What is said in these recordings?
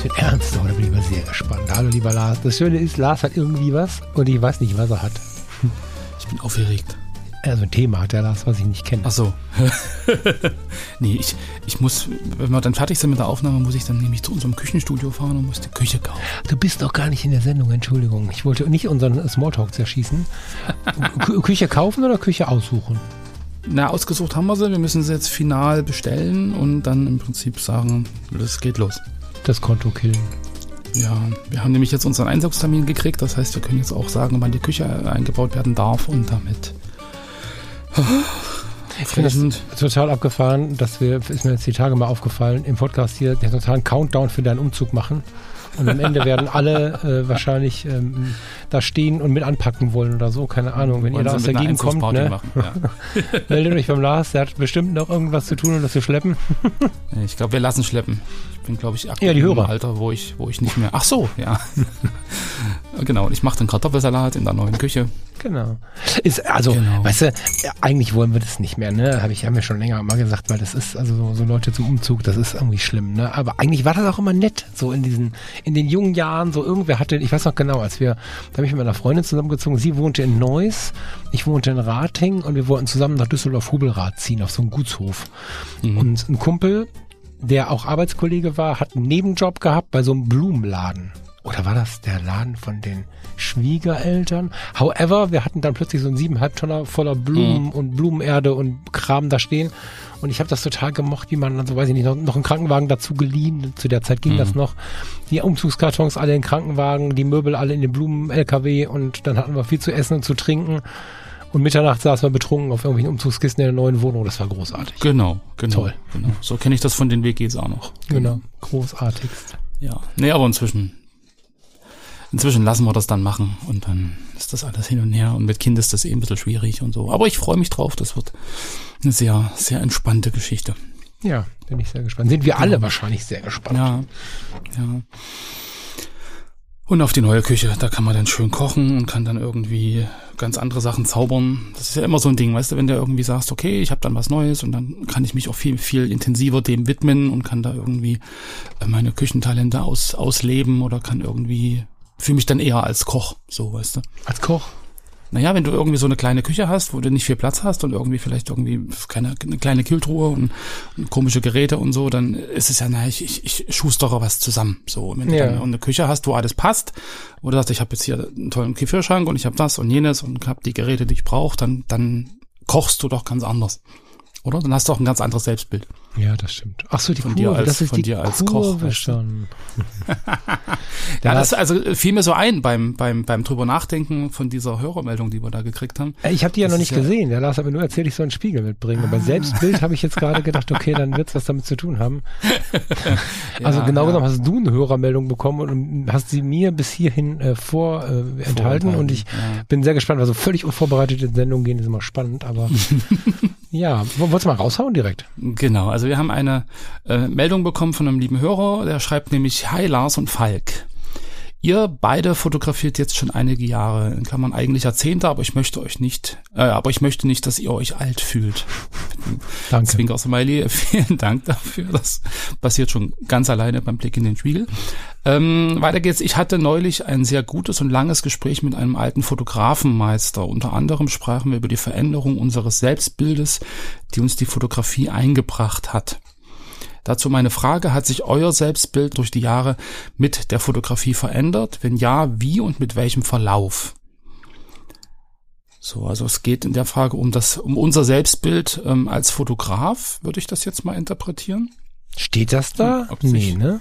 Es wird ernst, aber da bin ich mal sehr gespannt. Hallo lieber Lars. Das Schöne ist, Lars hat irgendwie was und ich weiß nicht, was er hat. Ich bin aufgeregt. Also ein Thema hat der Lars, was ich nicht kenne. Ach so. nee, ich, ich muss, wenn wir dann fertig sind mit der Aufnahme, muss ich dann nämlich zu unserem Küchenstudio fahren und muss die Küche kaufen. Du bist doch gar nicht in der Sendung, Entschuldigung. Ich wollte nicht unseren Smalltalk zerschießen. Kü Küche kaufen oder Küche aussuchen? Na, ausgesucht haben wir sie. Wir müssen sie jetzt final bestellen und dann im Prinzip sagen, es geht los. Das Konto killen. Ja, wir haben nämlich jetzt unseren Einsatztermin gekriegt. Das heißt, wir können jetzt auch sagen, wann die Küche eingebaut werden darf und damit. Ich finde das total abgefahren, dass wir, ist mir jetzt die Tage mal aufgefallen, im Podcast hier den totalen Countdown für deinen Umzug machen. Und am Ende werden alle äh, wahrscheinlich ähm, da stehen und mit anpacken wollen oder so. Keine Ahnung, wenn Wollen ihr da sie aus der mit einer Gegend kommt, ne? machen, meldet euch beim Lars, der hat bestimmt noch irgendwas zu tun und das zu schleppen. Ich glaube, wir lassen schleppen. Ich bin, glaube ich, aktuell Ja, die im Hörer. Alter, wo ich, wo ich nicht mehr. Ach so, ja. genau. Und ich mache den Kartoffelsalat in der neuen Küche. Genau. Ist, also, Genau. weißt du, eigentlich wollen wir das nicht mehr, ne? Habe ich, haben wir schon länger mal gesagt, weil das ist, also so, so Leute zum Umzug, das ist irgendwie schlimm, ne? Aber eigentlich war das auch immer nett, so in diesen, in den jungen Jahren, so irgendwer hatte, ich weiß noch genau, als wir, da habe ich mit meiner Freundin zusammengezogen, sie wohnte in Neuss, ich wohnte in Rating und wir wollten zusammen nach Düsseldorf-Hubelrad ziehen, auf so einen Gutshof. Und ein Kumpel, der auch Arbeitskollege war, hat einen Nebenjob gehabt bei so einem Blumenladen. Oder war das der Laden von den Schwiegereltern? However, wir hatten dann plötzlich so einen siebeneinhalb Tonner voller Blumen und Blumenerde und Kram da stehen. Und ich habe das total gemocht, wie man dann so, weiß ich nicht, noch, noch einen Krankenwagen dazu geliehen. Zu der Zeit ging das noch. Die Umzugskartons alle in den Krankenwagen, die Möbel alle in den Blumen-LKW und dann hatten wir viel zu essen und zu trinken. Und Mitternacht saßen wir betrunken auf irgendwelchen Umzugskisten in der neuen Wohnung. Das war großartig. Genau, genau. Toll. Genau. So kenne ich das von den WGs auch noch. Genau. Großartigst. Ja. Nee, aber inzwischen. Inzwischen lassen wir das dann machen und dann ist das alles hin und her und mit Kind ist das eh ein bisschen schwierig und so. Aber ich freue mich drauf, das wird eine sehr, sehr entspannte Geschichte. Ja, bin ich sehr gespannt. Sind wir alle wahrscheinlich sehr gespannt. Ja, ja. Und auf die neue Küche, da kann man dann schön kochen und kann dann irgendwie ganz andere Sachen zaubern. Das ist ja immer so ein Ding, weißt du, wenn du irgendwie sagst, okay, ich habe dann was Neues und dann kann ich mich auch viel, viel intensiver dem widmen und kann da irgendwie meine Küchentalente aus, ausleben oder kann irgendwie, fühle mich dann eher als Koch, so, weißt du. Als Koch. Naja, wenn du irgendwie so eine kleine Küche hast, wo du nicht viel Platz hast und irgendwie vielleicht irgendwie keine eine kleine Kühltruhe und, und komische Geräte und so, dann ist es ja, na, ich, ich, ich schustere was zusammen. So, wenn du Ja. dann eine Küche hast, wo alles passt, wo du sagst, ich habe jetzt hier einen tollen Gefrierschrank und ich habe das und jenes und habe die Geräte, die ich brauche, dann, dann kochst du doch ganz anders. Oder? Dann hast du auch ein ganz anderes Selbstbild. Ja, das stimmt. Ach so, die Von Kurve, dir als- das ist von die dir als Kurve Koch, weißt du. Ja, das also fiel mir so ein beim, beim, beim drüber nachdenken von dieser Hörermeldung, die wir da gekriegt haben. Äh, Ich habe die ja Das noch nicht ja- gesehen. Der Lars hat mir nur erzählt, ich soll einen Spiegel mitbringen. Aber Selbstbild habe ich jetzt gerade gedacht, okay, dann wird's was damit zu tun haben. also Ja, genau ja. genommen hast du eine Hörermeldung bekommen und hast sie mir bis hierhin äh, vor äh, enthalten und ich ja. bin sehr gespannt. Also völlig unvorbereitet in Sendungen gehen ist immer spannend, aber ja, wo- wolltest du mal raushauen direkt? Genau, also wir haben eine äh, Meldung bekommen von einem lieben Hörer, der schreibt nämlich, Hi Lars und Falk. Ihr beide fotografiert jetzt schon einige Jahre, in Klammern eigentlich Jahrzehnte, aber ich möchte euch nicht, äh, aber ich möchte nicht, dass ihr euch alt fühlt. Danke. Zwinker Smiley, vielen Dank dafür. Das passiert schon ganz alleine beim Blick in den Spiegel. Ähm, weiter geht's. Ich hatte neulich ein sehr gutes und langes Gespräch mit einem alten Fotografenmeister. Unter anderem sprachen wir über die Veränderung unseres Selbstbildes, die uns die Fotografie eingebracht hat. Dazu meine Frage, hat sich euer Selbstbild durch die Jahre mit der Fotografie verändert? Wenn ja, wie und mit welchem Verlauf? So, also es geht in der Frage um das, um unser Selbstbild ähm, als Fotograf, würde ich das jetzt mal interpretieren? Steht das da? Ob nee, sich- ne?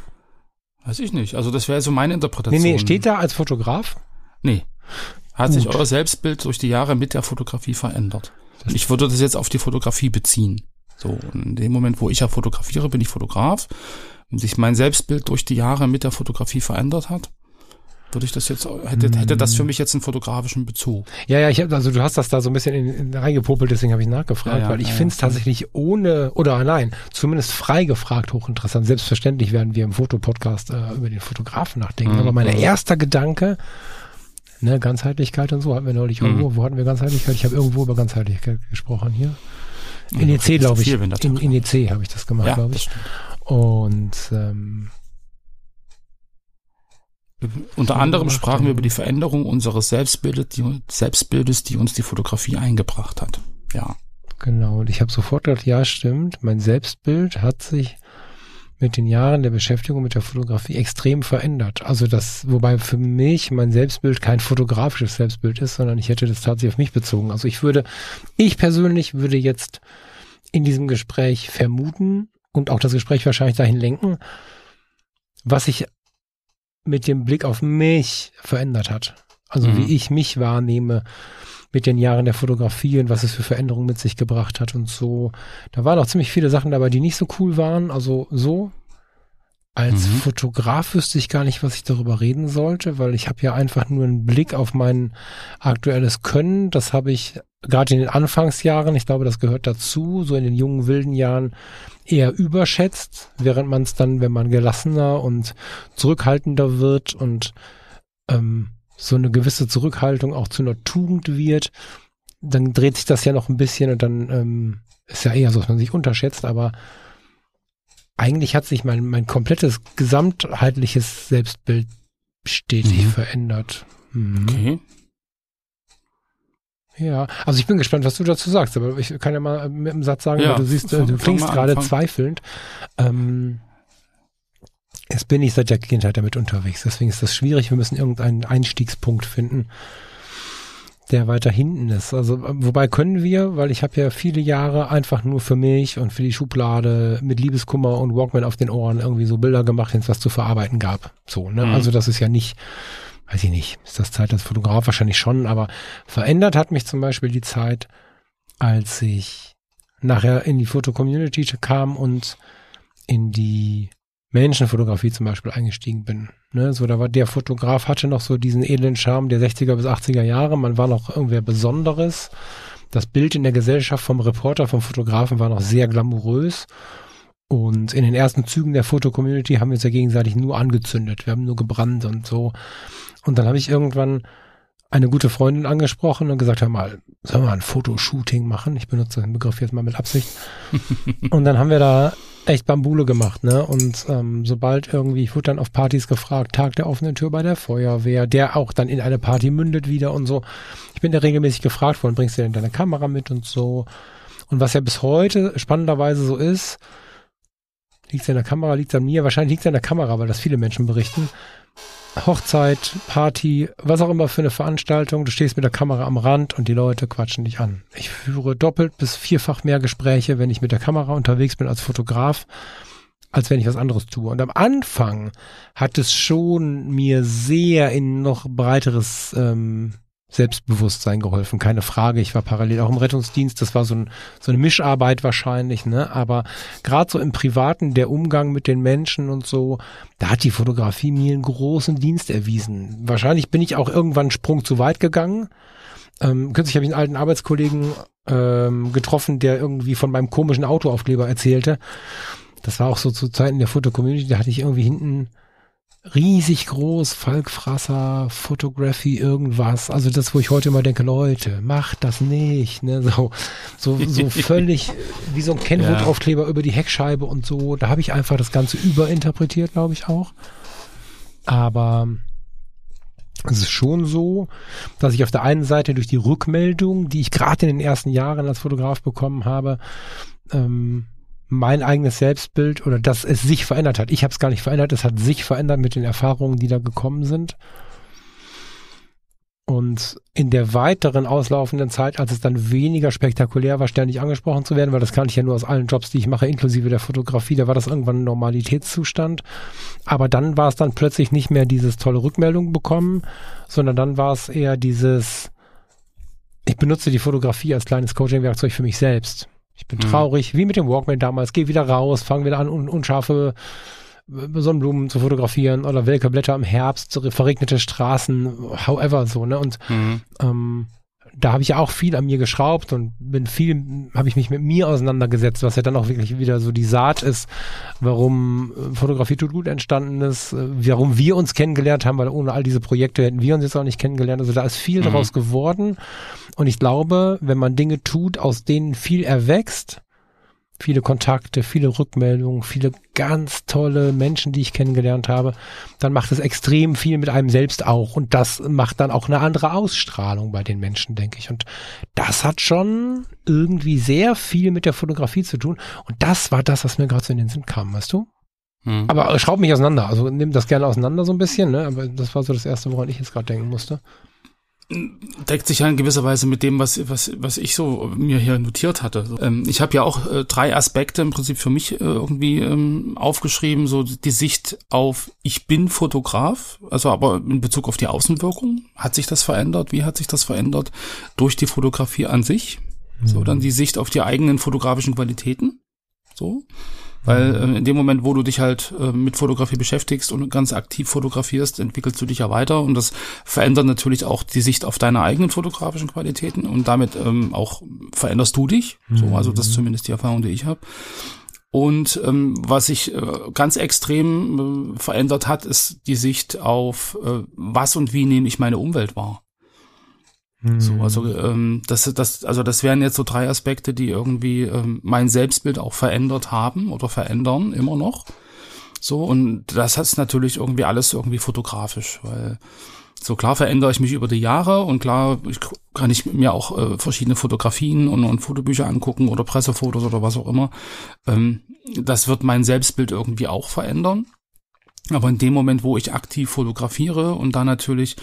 Weiß ich nicht. Also das wäre so meine Nee, Interpretation. nee, steht da als Fotograf? Nee. Hat sich Gut. euer Selbstbild durch die Jahre mit der Fotografie verändert? Und ich würde das jetzt auf die Fotografie beziehen. So, und in dem Moment, wo ich ja fotografiere, bin ich Fotograf. Wenn sich mein Selbstbild durch die Jahre mit der Fotografie verändert hat, würde ich das jetzt, hätte, hätte das für mich jetzt einen fotografischen Bezug. Ja, ja, ich hab, also du hast das da so ein bisschen in, in reingepopelt, deswegen habe ich nachgefragt, Ja, ja, weil ich ja, finde es tatsächlich ohne oder nein, zumindest frei gefragt hochinteressant. Selbstverständlich werden wir im Fotopodcast äh, über den Fotografen nachdenken. Mhm. Aber mein Mhm. erster Gedanke, ne, Ganzheitlichkeit und so hatten wir neulich Mhm. irgendwo. Wo hatten wir Ganzheitlichkeit? Ich habe irgendwo über Ganzheitlichkeit gesprochen hier. Ja, In EC, das ist glaube ich. viel, wenn das In, in EC habe ich das gemacht, ja, glaube ich. Und ähm, Unter anderem sprachen wir über die Veränderung unseres Selbstbildes, die, Selbstbildes, die uns die Fotografie eingebracht hat. Ja. Genau, und ich habe sofort gedacht, ja, stimmt, mein Selbstbild hat sich mit den Jahren der Beschäftigung mit der Fotografie extrem verändert. Also das, wobei für mich mein Selbstbild kein fotografisches Selbstbild ist, sondern ich hätte das tatsächlich auf mich bezogen. Also ich würde, ich persönlich würde jetzt in diesem Gespräch vermuten und auch das Gespräch wahrscheinlich dahin lenken, was sich mit dem Blick auf mich verändert hat. Also Mhm. wie ich mich wahrnehme mit den Jahren der Fotografie und was es für Veränderungen mit sich gebracht hat und so. Da waren auch ziemlich viele Sachen dabei, die nicht so cool waren. Also so. Als Mhm. Fotograf wüsste ich gar nicht, was ich darüber reden sollte, weil ich habe ja einfach nur einen Blick auf mein aktuelles Können. Das habe ich gerade in den Anfangsjahren, ich glaube, das gehört dazu, so in den jungen, wilden Jahren eher überschätzt, während man es dann, wenn man gelassener und zurückhaltender wird und ähm, so eine gewisse Zurückhaltung auch zu einer Tugend wird, dann dreht sich das ja noch ein bisschen und dann ähm, ist ja eher so, dass man sich unterschätzt, aber eigentlich hat sich mein, mein komplettes gesamtheitliches Selbstbild stetig Mhm. verändert. Mhm. Okay. Ja, also ich bin gespannt, was du dazu sagst, aber ich kann ja mal mit einem Satz sagen, Ja, weil du siehst, äh, du klingst gerade zweifelnd. Ähm, jetzt bin ich seit der Kindheit damit unterwegs, deswegen ist das schwierig. Wir müssen irgendeinen Einstiegspunkt finden, der weiter hinten ist. Also wobei können wir, weil ich habe ja viele Jahre einfach nur für mich und für die Schublade mit Liebeskummer und Walkman auf den Ohren irgendwie so Bilder gemacht, wenn es was zu verarbeiten gab. So, ne? Mhm. Also das ist ja nicht weiß ich nicht, ist das Zeit als Fotograf wahrscheinlich schon, aber verändert hat mich zum Beispiel die Zeit, als ich nachher in die Foto-Community kam und in die Menschenfotografie zum Beispiel eingestiegen bin. Ne, so, da war der Fotograf hatte noch so diesen edlen Charme der 60er bis 80er Jahre. Man war noch irgendwer Besonderes. Das Bild in der Gesellschaft vom Reporter, vom Fotografen war noch sehr glamourös. Und in den ersten Zügen der Foto-Community haben wir uns ja gegenseitig nur angezündet. Wir haben nur gebrannt und so. Und dann habe ich irgendwann eine gute Freundin angesprochen und gesagt, hör mal, sollen wir ein Fotoshooting machen? Ich benutze den Begriff jetzt mal mit Absicht. und dann haben wir da echt Bambule gemacht, ne? Und ähm, sobald irgendwie, ich wurde dann auf Partys gefragt, Tag der offenen Tür bei der Feuerwehr, der auch dann in eine Party mündet wieder und so. Ich bin da regelmäßig gefragt worden, bringst du denn deine Kamera mit und so. Und was ja bis heute spannenderweise so ist, liegt es an der Kamera, liegt es an mir, wahrscheinlich liegt es an der Kamera, weil das viele Menschen berichten. Hochzeit, Party, was auch immer für eine Veranstaltung, du stehst mit der Kamera am Rand und die Leute quatschen dich an. Ich führe doppelt bis vierfach mehr Gespräche, wenn ich mit der Kamera unterwegs bin als Fotograf, als wenn ich was anderes tue. Und am Anfang hat es schon mir sehr in noch breiteres ähm, Selbstbewusstsein geholfen, keine Frage. Ich war parallel auch im Rettungsdienst, das war so, ein, so eine Mischarbeit wahrscheinlich, ne? Aber gerade so im Privaten, der Umgang mit den Menschen und so, da hat die Fotografie mir einen großen Dienst erwiesen. Wahrscheinlich bin ich auch irgendwann einen Sprung zu weit gegangen. Ähm, kürzlich habe ich einen alten Arbeitskollegen ähm, getroffen, der irgendwie von meinem komischen Autoaufkleber erzählte. Das war auch so zu Zeiten der Foto-Community, da hatte ich irgendwie hinten riesig groß, Falkfrasser, Photography, irgendwas. Also das, wo ich heute immer denke, Leute, macht das nicht. Ne? So, so, so völlig wie so ein Kenwood-Aufkleber über die Heckscheibe und so. Da habe ich einfach das Ganze überinterpretiert, glaube ich auch. Aber es ist schon so, dass ich auf der einen Seite durch die Rückmeldung, die ich gerade in den ersten Jahren als Fotograf bekommen habe, ähm, mein eigenes Selbstbild oder dass es sich verändert hat. Ich habe es gar nicht verändert, es hat sich verändert mit den Erfahrungen, die da gekommen sind. Und in der weiteren auslaufenden Zeit, als es dann weniger spektakulär war, ständig angesprochen zu werden, weil das kann ich ja nur aus allen Jobs, die ich mache, inklusive der Fotografie, da war das irgendwann ein Normalitätszustand. Aber dann war es dann plötzlich nicht mehr dieses tolle Rückmeldung bekommen, sondern dann war es eher dieses, ich benutze die Fotografie als kleines Coaching-Werkzeug für mich selbst. Ich bin Mhm. traurig, wie mit dem Walkman damals, geh wieder raus, fang wieder an, un unscharfe Sonnenblumen zu fotografieren oder welke Blätter im Herbst, verregnete Straßen, however so, ne? Und mhm. ähm, da habe ich ja auch viel an mir geschraubt und bin viel, habe ich mich mit mir auseinandergesetzt, was ja dann auch wirklich wieder so die Saat ist, warum äh, Fotografie tut gut entstanden ist, äh, warum wir uns kennengelernt haben, weil ohne all diese Projekte hätten wir uns jetzt auch nicht kennengelernt. Also da ist viel mhm. daraus geworden. Und ich glaube, wenn man Dinge tut, aus denen viel erwächst, viele Kontakte, viele Rückmeldungen, viele ganz tolle Menschen, die ich kennengelernt habe, dann macht es extrem viel mit einem selbst auch. Und das macht dann auch eine andere Ausstrahlung bei den Menschen, denke ich. Und das hat schon irgendwie sehr viel mit der Fotografie zu tun. Und das war das, was mir gerade so in den Sinn kam, weißt du? Hm. Aber schraub mich auseinander. Also nimm das gerne auseinander so ein bisschen, ne? Aber das war so das Erste, woran ich jetzt gerade denken musste deckt sich ja in gewisser Weise mit dem, was, was, was ich so mir hier notiert hatte. Ähm, ich habe ja auch äh, drei Aspekte im Prinzip für mich äh, irgendwie ähm, aufgeschrieben, so die Sicht auf ich bin Fotograf, also aber in Bezug auf die Außenwirkung, hat sich das verändert? Wie hat sich das verändert durch die Fotografie an sich? Mhm. So, dann die Sicht auf die eigenen fotografischen Qualitäten. So. Weil äh, in dem Moment, wo du dich halt äh, mit Fotografie beschäftigst und ganz aktiv fotografierst, entwickelst du dich ja weiter und das verändert natürlich auch die Sicht auf deine eigenen fotografischen Qualitäten und damit ähm, auch veränderst du dich. So, also das ist zumindest die Erfahrung, die ich habe. Und ähm, was sich äh, ganz extrem äh, verändert hat, ist die Sicht auf, äh, was und wie nehme ich meine Umwelt wahr. So, hm. also ähm, das, das, also das wären jetzt so drei Aspekte, die irgendwie ähm, mein Selbstbild auch verändert haben oder verändern immer noch. So, und das hat natürlich irgendwie alles irgendwie fotografisch, weil so klar verändere ich mich über die Jahre und klar ich, kann ich mir auch äh, verschiedene Fotografien und, und Fotobücher angucken oder Pressefotos oder was auch immer. Ähm, das wird mein Selbstbild irgendwie auch verändern. Aber in dem Moment, wo ich aktiv fotografiere und dann natürlich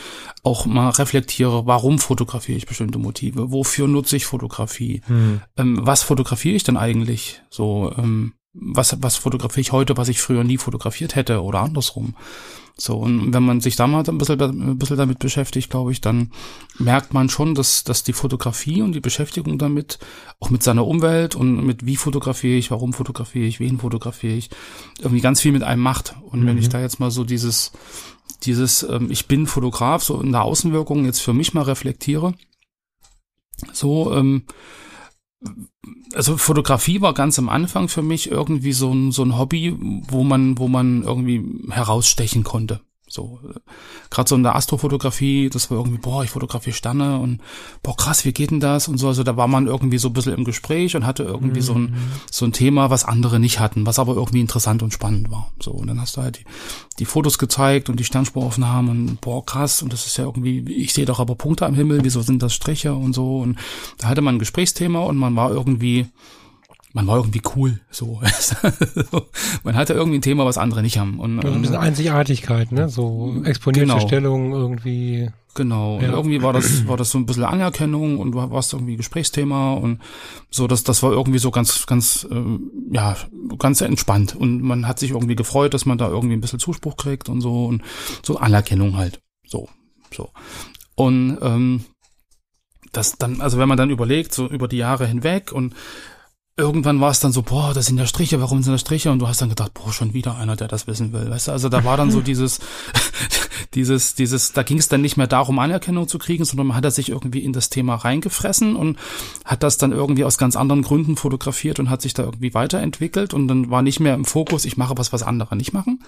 auch mal reflektiere, warum fotografiere ich bestimmte Motive, wofür nutze ich Fotografie, hm. ähm, was fotografiere ich denn eigentlich, so ähm, was was fotografiere ich heute, was ich früher nie fotografiert hätte oder andersrum. So, und wenn man sich da mal ein bisschen, ein bisschen damit beschäftigt, glaube ich, dann merkt man schon, dass, dass die Fotografie und die Beschäftigung damit, auch mit seiner Umwelt und mit wie fotografiere ich, warum fotografiere ich, wen fotografiere ich, irgendwie ganz viel mit einem macht. Und mhm. wenn ich mhm. da jetzt mal so dieses, dieses, ähm, ich bin Fotograf, so in der Außenwirkung jetzt für mich mal reflektiere, so, ähm, also Fotografie war ganz am Anfang für mich irgendwie so ein, so ein Hobby, wo man, wo man irgendwie herausstechen konnte. So, gerade so in der Astrofotografie, das war irgendwie, boah, ich fotografiere Sterne und boah, krass, wie geht denn das? Und so, also da war man irgendwie so ein bisschen im Gespräch und hatte irgendwie mhm. so ein mhm. so ein Thema, was andere nicht hatten, was aber irgendwie interessant und spannend war. So, und dann hast du halt die, die Fotos gezeigt und die Sternspuraufnahmen und boah, krass, und das ist ja irgendwie, ich sehe doch aber Punkte am Himmel, wieso sind das Striche und so. Und da hatte man ein Gesprächsthema und man war irgendwie man war irgendwie cool. So. man hatte irgendwie ein Thema, was andere nicht haben. Und, ein bisschen Einzigartigkeit, ne? So exponierte genau. Stellung irgendwie. Genau. Ja. Und irgendwie war das, war das so ein bisschen Anerkennung und du warst irgendwie Gesprächsthema und so, das, das war irgendwie so ganz, ganz, äh, ja, ganz entspannt. Und man hat sich irgendwie gefreut, dass man da irgendwie ein bisschen Zuspruch kriegt und so und so Anerkennung halt. So, so. Und ähm, das dann, also wenn man dann überlegt, so über die Jahre hinweg und irgendwann war es dann so, boah, das sind ja Striche, warum sind das Striche? Und du hast dann gedacht, boah, schon wieder einer, der das wissen will. Weißt du, also da war dann so dieses, dieses, dieses, da ging es dann nicht mehr darum, Anerkennung zu kriegen, sondern man hat er sich irgendwie in das Thema reingefressen und hat das dann irgendwie aus ganz anderen Gründen fotografiert und hat sich da irgendwie weiterentwickelt und dann war nicht mehr im Fokus, ich mache was, was andere nicht machen.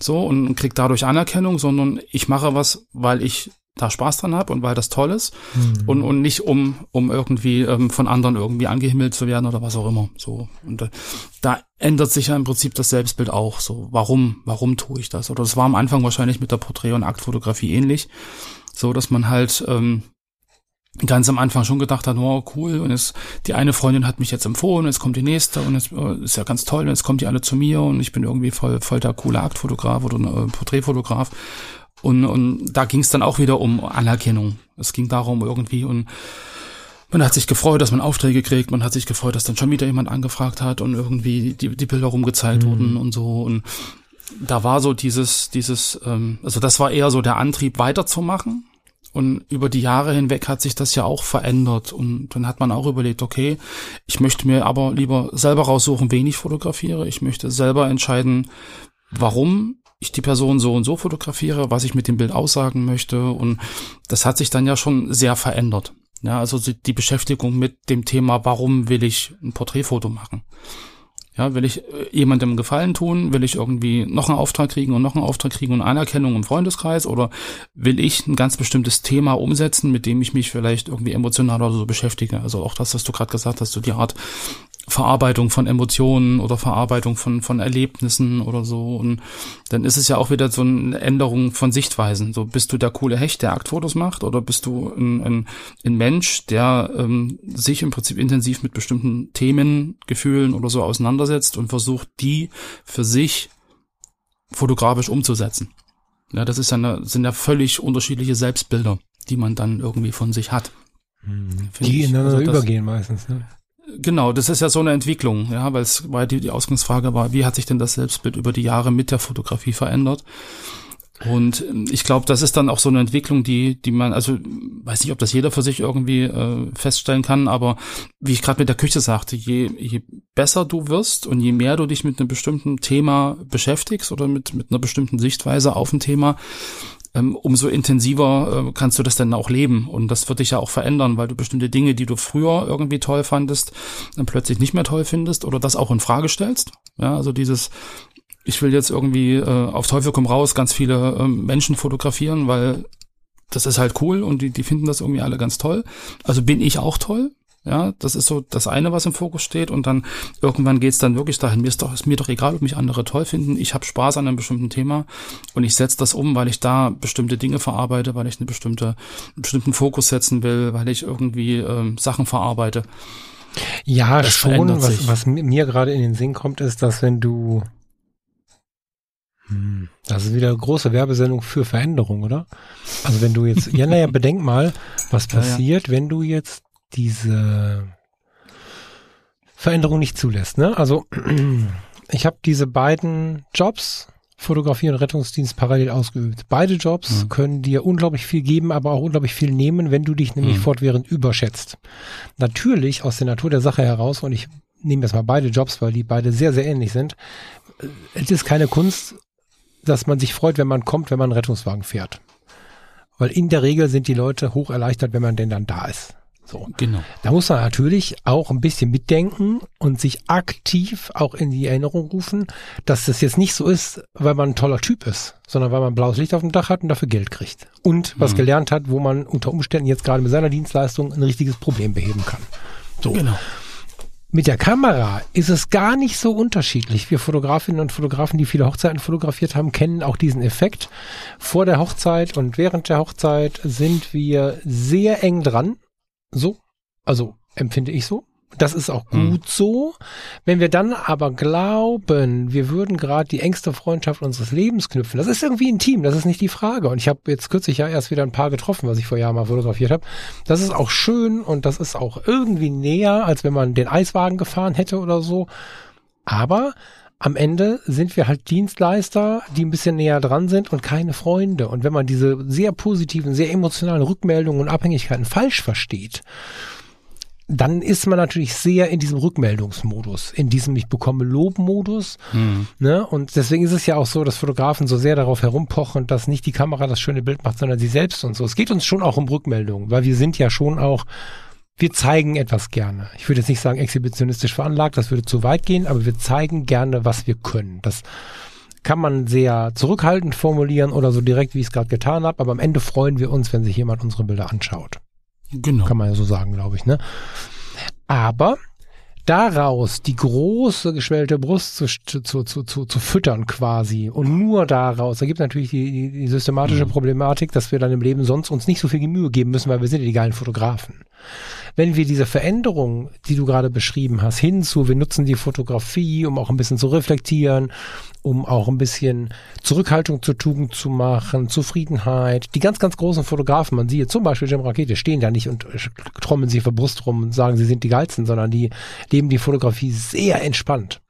So und krieg dadurch Anerkennung, sondern ich mache was, weil ich da Spaß dran habe und weil das toll ist mhm. und, und nicht um, um irgendwie ähm, von anderen irgendwie angehimmelt zu werden oder was auch immer. So. Und äh, da ändert sich ja im Prinzip das Selbstbild auch. So, warum, warum tue ich das? Oder es war am Anfang wahrscheinlich mit der Porträt- und Aktfotografie ähnlich. So, dass man halt ähm, ganz am Anfang schon gedacht hat, oh cool, und jetzt die eine Freundin hat mich jetzt empfohlen, jetzt kommt die nächste und es äh, ist ja ganz toll, und jetzt kommt die alle zu mir und ich bin irgendwie voll, voll der coole Aktfotograf oder äh, Porträtfotograf und, und da ging es dann auch wieder um Anerkennung. Es ging darum irgendwie und man hat sich gefreut, dass man Aufträge kriegt, man hat sich gefreut, dass dann schon wieder jemand angefragt hat und irgendwie die, die Bilder rumgezeigt mhm. wurden und so. Und da war so dieses, dieses, ähm, also das war eher so der Antrieb, weiterzumachen. Und über die Jahre hinweg hat sich das ja auch verändert. Und dann hat man auch überlegt, okay, ich möchte mir aber lieber selber raussuchen, wen ich fotografiere. Ich möchte selber entscheiden, warum ich die Person so und so fotografiere, was ich mit dem Bild aussagen möchte. Und das hat sich dann ja schon sehr verändert. Ja, also die Beschäftigung mit dem Thema, warum will ich ein Porträtfoto machen? Ja, will ich äh, jemandem Gefallen tun? Will ich irgendwie noch einen Auftrag kriegen und noch einen Auftrag kriegen und Anerkennung im Freundeskreis? Oder will ich ein ganz bestimmtes Thema umsetzen, mit dem ich mich vielleicht irgendwie emotional oder so beschäftige? Also auch das, was du gerade gesagt hast, so die Art Verarbeitung von Emotionen oder Verarbeitung von, von Erlebnissen oder so. Und dann ist es ja auch wieder so eine Änderung von Sichtweisen. So, bist du der coole Hecht, der Aktfotos macht, oder bist du ein, ein, ein Mensch, der ähm, sich im Prinzip intensiv mit bestimmten Themen, Gefühlen oder so auseinandersetzt und versucht, die für sich fotografisch umzusetzen. Ja, das ist ja eine, sind ja völlig unterschiedliche Selbstbilder, die man dann irgendwie von sich hat. Hm. Die ineinander also übergehen meistens. Ne? Genau, das ist ja so eine Entwicklung, ja, weil es war die, die Ausgangsfrage war, wie hat sich denn das Selbstbild über die Jahre mit der Fotografie verändert? Und ähm, ich glaube, das ist dann auch so eine Entwicklung, die, die man, also weiß nicht, ob das jeder für sich irgendwie äh, feststellen kann, aber wie ich gerade mit der Küche sagte, je, je besser du wirst und je mehr du dich mit einem bestimmten Thema beschäftigst oder mit, mit einer bestimmten Sichtweise auf ein Thema, umso intensiver äh, kannst du das dann auch leben. Und das wird dich ja auch verändern, weil du bestimmte Dinge, die du früher irgendwie toll fandest, dann plötzlich nicht mehr toll findest oder das auch in Frage stellst. Ja, also dieses, ich will jetzt irgendwie äh, auf Teufel komm raus ganz viele äh, Menschen fotografieren, weil das ist halt cool und die, die finden das irgendwie alle ganz toll. Also bin ich auch toll, ja, das ist so das eine, was im Fokus steht. Und dann irgendwann geht's dann wirklich dahin, mir ist doch, ist mir doch egal, ob mich andere toll finden. Ich habe Spaß an einem bestimmten Thema und ich setze das um, weil ich da bestimmte Dinge verarbeite, weil ich eine bestimmte, einen bestimmten Fokus setzen will, weil ich irgendwie ähm, Sachen verarbeite. Ja, das schon. Was, was mir gerade in den Sinn kommt, ist, dass wenn du hm, das ist wieder eine große Werbesendung für Veränderung, oder? Also wenn du jetzt, ja, naja, bedenk mal, was passiert, ja, ja. wenn du jetzt diese Veränderung nicht zulässt. Ne? Also ich habe diese beiden Jobs, Fotografie und Rettungsdienst, parallel ausgeübt. Beide Jobs mhm. können dir unglaublich viel geben, aber auch unglaublich viel nehmen, wenn du dich nämlich mhm. fortwährend überschätzt. Natürlich aus der Natur der Sache heraus, und ich nehme jetzt mal beide Jobs, weil die beide sehr, sehr ähnlich sind. Es ist keine Kunst, dass man sich freut, wenn man kommt, wenn man einen Rettungswagen fährt. Weil in der Regel sind die Leute hoch erleichtert, wenn man denn dann da ist. So. Genau. Da muss man natürlich auch ein bisschen mitdenken und sich aktiv auch in die Erinnerung rufen, dass das jetzt nicht so ist, weil man ein toller Typ ist, sondern weil man blaues Licht auf dem Dach hat und dafür Geld kriegt. Und was mhm. gelernt hat, wo man unter Umständen jetzt gerade mit seiner Dienstleistung ein richtiges Problem beheben kann. So. Genau. Mit der Kamera ist es gar nicht so unterschiedlich. Wir Fotografinnen und Fotografen, die viele Hochzeiten fotografiert haben, kennen auch diesen Effekt. Vor der Hochzeit und während der Hochzeit sind wir sehr eng dran so. Also empfinde ich so. Das ist auch hm. gut so. Wenn wir dann aber glauben, wir würden gerade die engste Freundschaft unseres Lebens knüpfen, das ist irgendwie intim, das ist nicht die Frage. Und ich habe jetzt kürzlich ja erst wieder ein paar getroffen, was ich vor Jahren mal fotografiert habe. Das ist auch schön und das ist auch irgendwie näher, als wenn man den Eiswagen gefahren hätte oder so. Aber am Ende sind wir halt Dienstleister, die ein bisschen näher dran sind und keine Freunde. Und wenn man diese sehr positiven, sehr emotionalen Rückmeldungen und Abhängigkeiten falsch versteht, dann ist man natürlich sehr in diesem Rückmeldungsmodus, in diesem Ich bekomme Lob-Modus. Mhm. Ne? Und deswegen ist es ja auch so, dass Fotografen so sehr darauf herumpochen, dass nicht die Kamera das schöne Bild macht, sondern sie selbst und so. Es geht uns schon auch um Rückmeldungen, weil wir sind ja schon auch wir zeigen etwas gerne. Ich würde jetzt nicht sagen exhibitionistisch veranlagt, das würde zu weit gehen, aber wir zeigen gerne, was wir können. Das kann man sehr zurückhaltend formulieren oder so direkt, wie ich es gerade getan habe, aber am Ende freuen wir uns, wenn sich jemand unsere Bilder anschaut. Genau. Kann man ja so sagen, glaube ich. Ne? Aber daraus die große geschwellte Brust zu, zu, zu, zu, zu füttern quasi und nur daraus, da gibt natürlich die, die, systematische mhm. Problematik, dass wir dann im Leben sonst uns nicht so viel Mühe geben müssen, weil wir sind ja die geilen Fotografen wenn wir diese Veränderung, die du gerade beschrieben hast, hinzu, wir nutzen die Fotografie, um auch ein bisschen zu reflektieren, um auch ein bisschen Zurückhaltung zur Tugend zu machen, Zufriedenheit. Die ganz, ganz großen Fotografen, man sieht zum Beispiel Jim Rakete, stehen da nicht und trommeln sich vor Brust rum und sagen, sie sind die geilsten, sondern die leben die Fotografie sehr entspannt.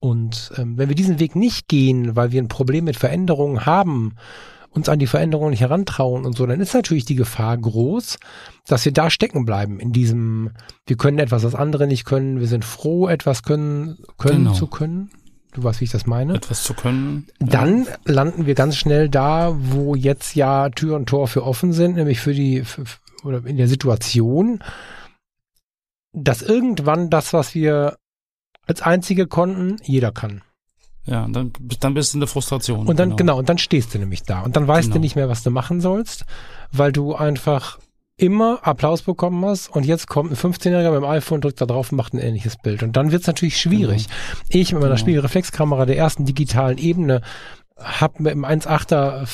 Und ähm, wenn wir diesen Weg nicht gehen, weil wir ein Problem mit Veränderungen haben, uns an die Veränderungen nicht herantrauen und so, dann ist natürlich die Gefahr groß, dass wir da stecken bleiben in diesem, wir können etwas, was andere nicht können, wir sind froh, etwas können, können genau. zu können. Du weißt, wie ich das meine. Etwas zu können. Dann ja. landen wir ganz schnell da, wo jetzt ja Tür und Tor für offen sind, nämlich für die, für, oder in der Situation, dass irgendwann das, was wir als einzige konnten, jeder kann. Ja, und dann, dann bist du in der Frustration. Und dann, genau. genau, und dann stehst du nämlich da. Und dann weißt genau. du nicht mehr, was du machen sollst, weil du einfach immer Applaus bekommen hast und jetzt kommt ein 15-Jähriger mit dem iPhone, drückt da drauf und macht ein ähnliches Bild. Und dann wird es natürlich schwierig. Genau. Ich mit meiner genau. Spiegelreflexkamera der ersten digitalen Ebene habe mit dem 1.8er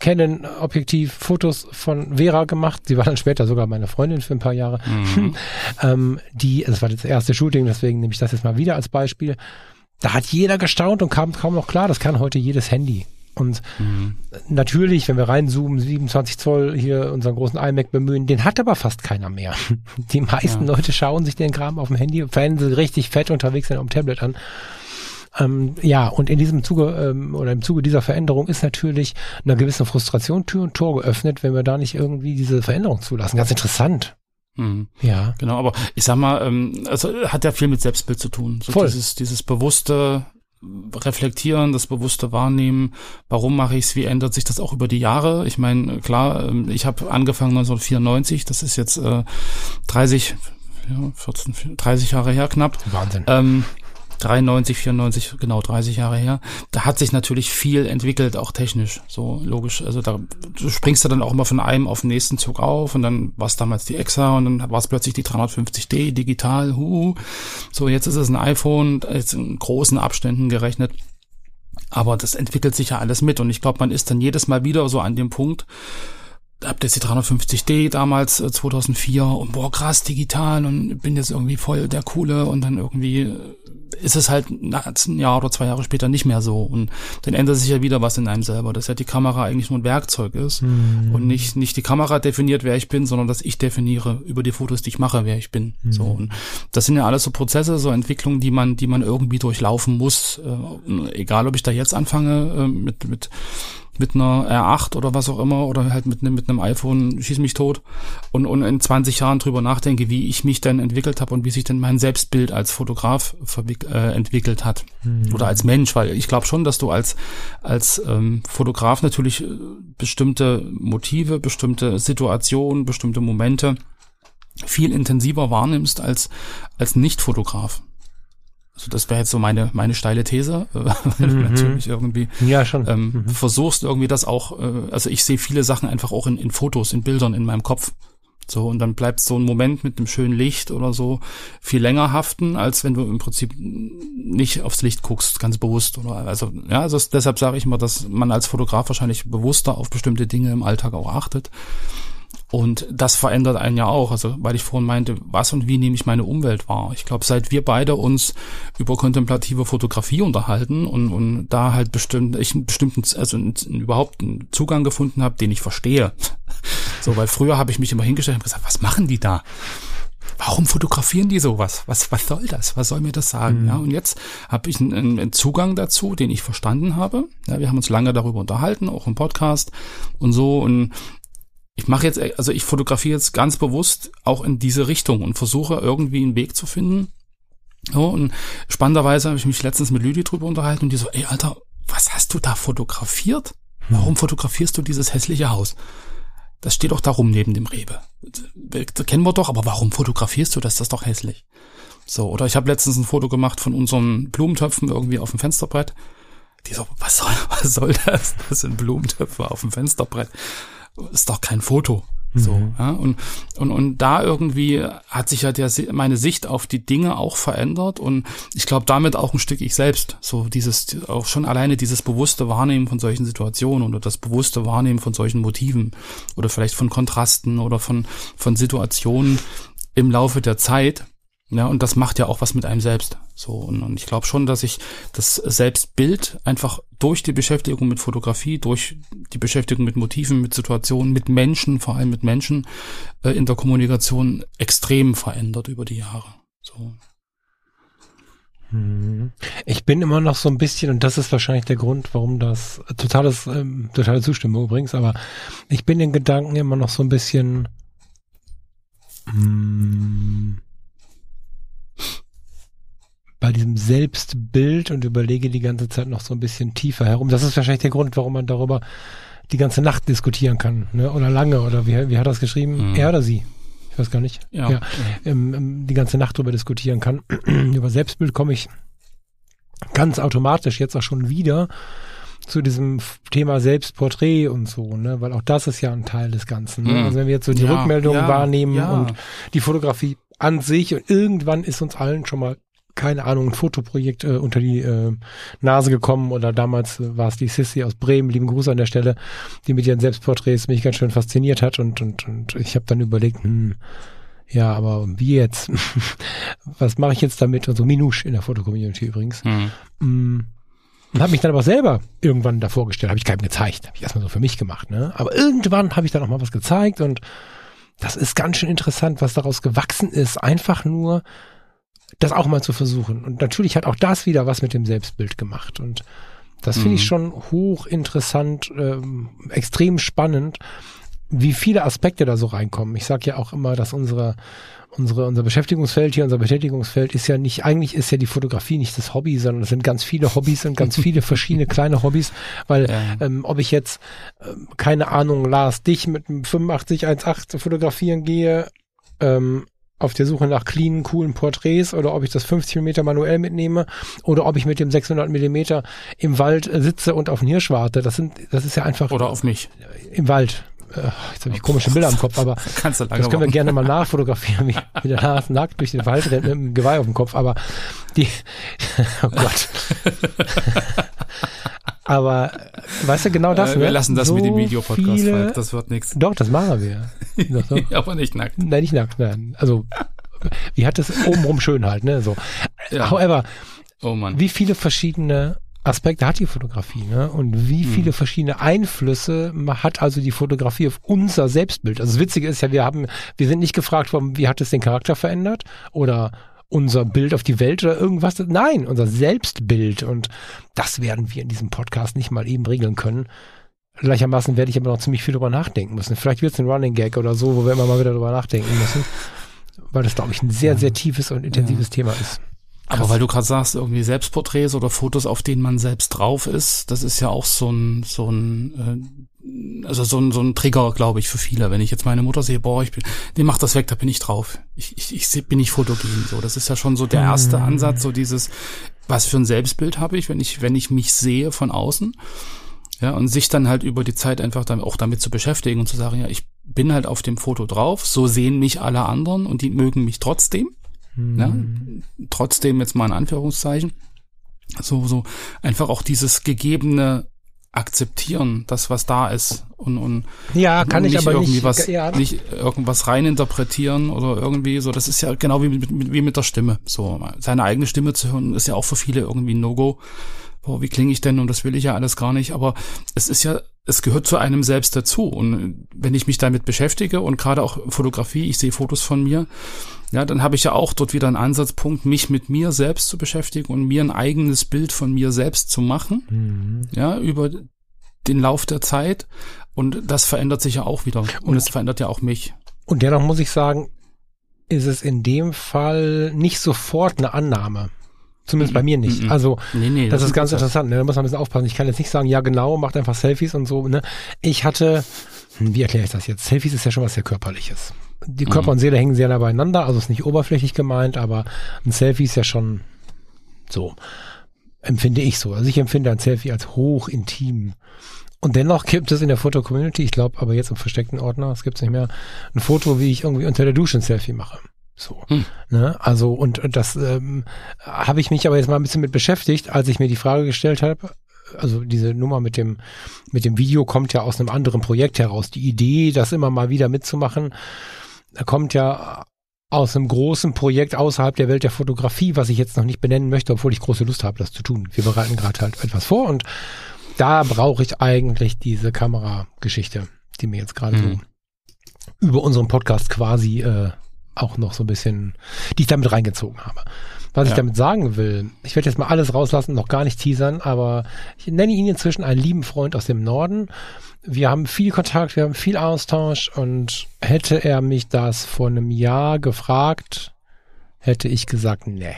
Canon Objektiv Fotos von Vera gemacht. Sie war dann später sogar meine Freundin für ein paar Jahre. Mhm. ähm, die, das war das erste Shooting, deswegen nehme ich das jetzt mal wieder als Beispiel. Da hat jeder gestaunt und kam kaum noch klar, das kann heute jedes Handy. Und mhm. natürlich, wenn wir reinzoomen, 27 Zoll hier unseren großen iMac bemühen, den hat aber fast keiner mehr. Die meisten ja. Leute schauen sich den Kram auf dem Handy, wenn sie richtig fett unterwegs sind, auf dem Tablet an. Ähm, ja, und in diesem Zuge ähm, oder im Zuge dieser Veränderung ist natürlich eine gewisse Frustration Tür und Tor geöffnet, wenn wir da nicht irgendwie diese Veränderung zulassen. Ganz interessant. Mhm. Ja. Genau, aber ich sag mal, ähm, also hat ja viel mit Selbstbild zu tun. So Voll. Dieses, dieses bewusste reflektieren, das bewusste Wahrnehmen, warum mache ich es, wie ändert sich das auch über die Jahre? Ich meine, klar, ähm, ich habe angefangen 1994, das ist jetzt äh, 30, ja, 14, 30 Jahre her knapp. Wahnsinn. Ähm, 93, 94, genau 30 Jahre her. Da hat sich natürlich viel entwickelt, auch technisch, so logisch. Also da du springst du dann auch immer von einem auf den nächsten Zug auf und dann war es damals die Exa und dann war es plötzlich die 350D digital. Hu. So jetzt ist es ein iPhone, jetzt in großen Abständen gerechnet. Aber das entwickelt sich ja alles mit und ich glaube, man ist dann jedes Mal wieder so an dem Punkt, hab jetzt die 350D damals 2004 äh, und boah krass digital und bin jetzt irgendwie voll der coole und dann irgendwie äh, ist es halt ein Jahr oder zwei Jahre später nicht mehr so und dann ändert sich ja wieder was in einem selber, dass ja die Kamera eigentlich nur ein Werkzeug ist mhm. und nicht nicht die Kamera definiert, wer ich bin, sondern dass ich definiere über die Fotos, die ich mache, wer ich bin. Mhm. So und das sind ja alles so Prozesse, so Entwicklungen, die man die man irgendwie durchlaufen muss, äh, egal ob ich da jetzt anfange äh, mit mit mit einer R8 oder was auch immer oder halt mit, ne, mit einem iPhone schieß mich tot und, und in 20 Jahren drüber nachdenke, wie ich mich denn entwickelt habe und wie sich denn mein Selbstbild als Fotograf äh, entwickelt hat mhm. oder als Mensch, weil ich glaube schon, dass du als als ähm, Fotograf natürlich äh, bestimmte Motive, bestimmte Situationen, bestimmte Momente viel intensiver wahrnimmst als als Nicht-Fotograf. Also das wäre jetzt so meine meine steile These, äh, weil mhm. du natürlich irgendwie ja, schon. Ähm, mhm. versuchst irgendwie das auch, äh, also ich sehe viele Sachen einfach auch in, in Fotos, in Bildern in meinem Kopf. So, und dann bleibt so ein Moment mit einem schönen Licht oder so viel länger haften, als wenn du im Prinzip nicht aufs Licht guckst, ganz bewusst. Oder also, ja, also deshalb sage ich immer, dass man als Fotograf wahrscheinlich bewusster auf bestimmte Dinge im Alltag auch achtet. Und das verändert einen ja auch. Also, weil ich vorhin meinte, was und wie nehme ich meine Umwelt wahr? Ich glaube, seit wir beide uns über kontemplative Fotografie unterhalten und, und da halt bestimmt, ich einen bestimmten, also einen, überhaupt einen Zugang gefunden habe, den ich verstehe. So, weil früher habe ich mich immer hingestellt und gesagt, was machen die da? Warum fotografieren die sowas? Was, was soll das? Was soll mir das sagen? Mhm. Ja, und jetzt habe ich einen, einen, Zugang dazu, den ich verstanden habe. Ja, wir haben uns lange darüber unterhalten, auch im Podcast und so. Und ich mache jetzt, also ich fotografiere jetzt ganz bewusst auch in diese Richtung und versuche irgendwie einen Weg zu finden. So, und spannenderweise habe ich mich letztens mit Lüdi drüber unterhalten und die so, ey Alter, was hast du da fotografiert? Warum fotografierst du dieses hässliche Haus? Das steht doch da rum neben dem Rewe. Das kennen wir doch, aber warum fotografierst du das? Das ist doch hässlich. So, oder ich habe letztens ein Foto gemacht von unseren Blumentöpfen irgendwie auf dem Fensterbrett. Die so, was soll, was soll das? Das sind Blumentöpfe auf dem Fensterbrett ist doch kein Foto. So, mhm. ja, und, und, und da irgendwie hat sich ja der, meine Sicht auf die Dinge auch verändert und ich glaube damit auch ein Stück ich selbst. So dieses, auch schon alleine dieses bewusste Wahrnehmen von solchen Situationen oder das bewusste Wahrnehmen von solchen Motiven oder vielleicht von Kontrasten oder von, von Situationen im Laufe der Zeit ja, und das macht ja auch was mit einem selbst. So, und, und ich glaube schon, dass ich das Selbstbild einfach durch die Beschäftigung mit Fotografie, durch die Beschäftigung mit Motiven, mit Situationen, mit Menschen, vor allem mit Menschen äh, in der Kommunikation extrem verändert über die Jahre. So. Hm. Ich bin immer noch so ein bisschen, und das ist wahrscheinlich der Grund, warum das totales, ähm, totale Zustimmung übrigens, aber ich bin in Gedanken immer noch so ein bisschen, hm, bei diesem Selbstbild und überlege die ganze Zeit noch so ein bisschen tiefer herum. Das ist wahrscheinlich der Grund, warum man darüber die ganze Nacht diskutieren kann, ne? Oder lange, oder wie, wie hat er das geschrieben? Mhm. Er oder sie? Ich weiß gar nicht. Ja. ja. Ähm, ähm, die ganze Nacht darüber diskutieren kann. Über Selbstbild komme ich ganz automatisch jetzt auch schon wieder zu diesem Thema Selbstporträt und so, ne? Weil auch das ist ja ein Teil des Ganzen. Ne? Mhm. Also wenn wir jetzt so die Ja, Rückmeldungen ja, wahrnehmen und die Fotografie an sich und irgendwann ist uns allen schon mal keine Ahnung, ein Fotoprojekt äh, unter die äh, Nase gekommen oder damals äh, war es die Sissy aus Bremen, lieben Gruß an der Stelle, die mit ihren Selbstporträts mich ganz schön fasziniert hat und und und ich habe dann überlegt, hm, ja, aber wie jetzt? Was mache ich jetzt damit? Und so Minusch in der Fotocommunity übrigens. Hm. Mm. Und habe mich dann aber selber irgendwann davor gestellt, habe ich keinem gezeigt, habe ich erstmal so für mich gemacht, ne? Aber irgendwann habe ich dann auch mal was gezeigt und das ist ganz schön interessant, was daraus gewachsen ist, einfach nur das auch mal zu versuchen. Und natürlich hat auch das wieder was mit dem Selbstbild gemacht und das finde ich Mhm. schon hochinteressant, ähm, extrem spannend, wie viele Aspekte da so reinkommen. Ich sage ja auch immer, dass unsere unsere, unser Beschäftigungsfeld hier, unser Betätigungsfeld ist ja nicht, eigentlich ist ja die Fotografie nicht das Hobby, sondern es sind ganz viele Hobbys und ganz viele verschiedene kleine Hobbys, weil Ja. ähm, ob ich jetzt, ähm, keine Ahnung, Lars, dich mit einem 8518 fotografieren gehe, ähm, auf der Suche nach cleanen, coolen Porträts oder ob ich das 50 mm manuell mitnehme oder ob ich mit dem 600 mm im Wald äh, sitze und auf den Hirsch warte. Das sind, das ist ja einfach Oder auf mich. im Wald. Äh, Jetzt habe ich komische Bilder im Kopf, aber Kannst du das können wir machen. gerne mal nachfotografieren, wie, wie der Lars nackt durch den Wald rennt mit einem Geweih auf dem Kopf. Aber die, oh Gott. aber äh, weißt du genau das? äh, wir lassen das so mit dem Videopodcast, viele- Falk. Das wird nichts. Doch, das machen wir. Doch, doch. Aber nicht nackt. Nein, nicht nackt, nein. Also, wie hat es obenrum schön halt, ne? So. Ja. However, Oh Mann. wie viele verschiedene Aspekte hat die Fotografie, ne? Und wie Hm. viele verschiedene Einflüsse hat also die Fotografie auf unser Selbstbild? Also das Witzige ist ja, wir haben, wir sind nicht gefragt worden, wie hat es den Charakter verändert oder unser Bild auf die Welt oder irgendwas. Nein, unser Selbstbild. Und das werden wir in diesem Podcast nicht mal eben regeln können. Gleichermaßen werde ich aber noch ziemlich viel drüber nachdenken müssen. Vielleicht wird es ein Running Gag oder so, wo wir immer mal wieder drüber nachdenken müssen. Weil das, glaube ich, ein sehr, sehr tiefes und intensives Thema ist. Aber weil du gerade sagst, irgendwie Selbstporträts oder Fotos, auf denen man selbst drauf ist, das ist ja auch so ein, so ein, äh, also so ein, so ein Trigger, glaube ich, für viele. Wenn ich jetzt meine Mutter sehe, boah, ich bin, die macht das weg, da bin ich drauf. Ich, ich, ich bin nicht fotogen. So, das ist ja schon so der erste Ansatz, so dieses, was für ein Selbstbild habe ich, wenn ich, wenn ich mich sehe von außen. Ja, und sich dann halt über die Zeit einfach dann auch damit zu beschäftigen und zu sagen, ja, ich bin halt auf dem Foto drauf, so sehen mich alle anderen und die mögen mich trotzdem. Ja, trotzdem jetzt mal in Anführungszeichen. So, so einfach auch dieses gegebene akzeptieren, das was da ist und, und Ja, kann ich nicht aber irgendwie nicht. was, ja, nicht irgendwas reininterpretieren oder irgendwie so. Das ist ja genau wie mit, mit, wie mit der Stimme. So, seine eigene Stimme zu hören, ist ja auch für viele irgendwie ein No-Go. Boah, wie klinge ich denn? Und das will ich ja alles gar nicht. Aber es ist ja, es gehört zu einem selbst dazu. Und wenn ich mich damit beschäftige und gerade auch Fotografie, ich sehe Fotos von mir, ja, dann habe ich ja auch dort wieder einen Ansatzpunkt, mich mit mir selbst zu beschäftigen und mir ein eigenes Bild von mir selbst zu machen. Mhm. Ja, über den Lauf der Zeit. Und das verändert sich ja auch wieder. Und, es verändert ja auch mich. Und dennoch muss ich sagen, ist es in dem Fall nicht sofort eine Annahme. Zumindest bei mir nicht. Mhm. Also, Nee, nee, das, ist ganz Prozess. interessant. Ne? Da muss man ein bisschen aufpassen. Ich kann jetzt nicht sagen, ja genau, macht einfach Selfies und so. Ne? Ich hatte, hm, wie erkläre ich das jetzt? Selfies ist ja schon was sehr Körperliches. Die Körper und Seele hängen sehr nah beieinander, also ist nicht oberflächlich gemeint, aber ein Selfie ist ja schon so. Empfinde ich so. Also ich empfinde ein Selfie als hoch intim. Und dennoch gibt es in der Foto-Community, ich glaube aber jetzt im versteckten Ordner, es gibt nicht mehr, ein Foto, wie ich irgendwie unter der Dusche ein Selfie mache. So. Hm. Ne? Also, und, und das ähm, habe ich mich aber jetzt mal ein bisschen mit beschäftigt, als ich mir die Frage gestellt habe, also diese Nummer mit dem, mit dem Video kommt ja aus einem anderen Projekt heraus. Die Idee, das immer mal wieder mitzumachen, kommt ja aus einem großen Projekt außerhalb der Welt der Fotografie, was ich jetzt noch nicht benennen möchte, obwohl ich große Lust habe, das zu tun. Wir bereiten gerade halt etwas vor und da brauche ich eigentlich diese Kamerageschichte, die mir jetzt gerade Mhm. so über unseren Podcast quasi äh, auch noch so ein bisschen, die ich damit reingezogen habe. Was ich Ja. damit sagen will, ich werde jetzt mal alles rauslassen, noch gar nicht teasern, aber ich nenne ihn inzwischen einen lieben Freund aus dem Norden. Wir haben viel Kontakt, wir haben viel Austausch und hätte er mich das vor einem Jahr gefragt, hätte ich gesagt, nee.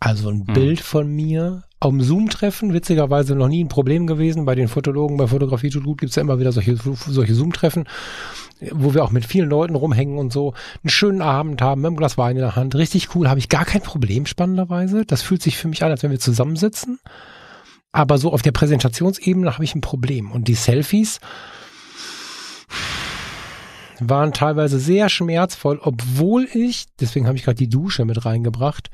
Also ein mhm. Bild von mir dem Zoom-Treffen, witzigerweise noch nie ein Problem gewesen. Bei den Fotologen, bei Fotografie tut gut, gibt's ja immer wieder solche, solche Zoom-Treffen, wo wir auch mit vielen Leuten rumhängen und so einen schönen Abend haben, mit einem Glas Wein in der Hand. Richtig cool, habe ich gar kein Problem, spannenderweise. Das fühlt sich für mich an, als wenn wir zusammensitzen. Aber so auf der Präsentationsebene habe ich ein Problem. Und die Selfies waren teilweise sehr schmerzvoll, obwohl ich, deswegen habe ich gerade die Dusche mit reingebracht,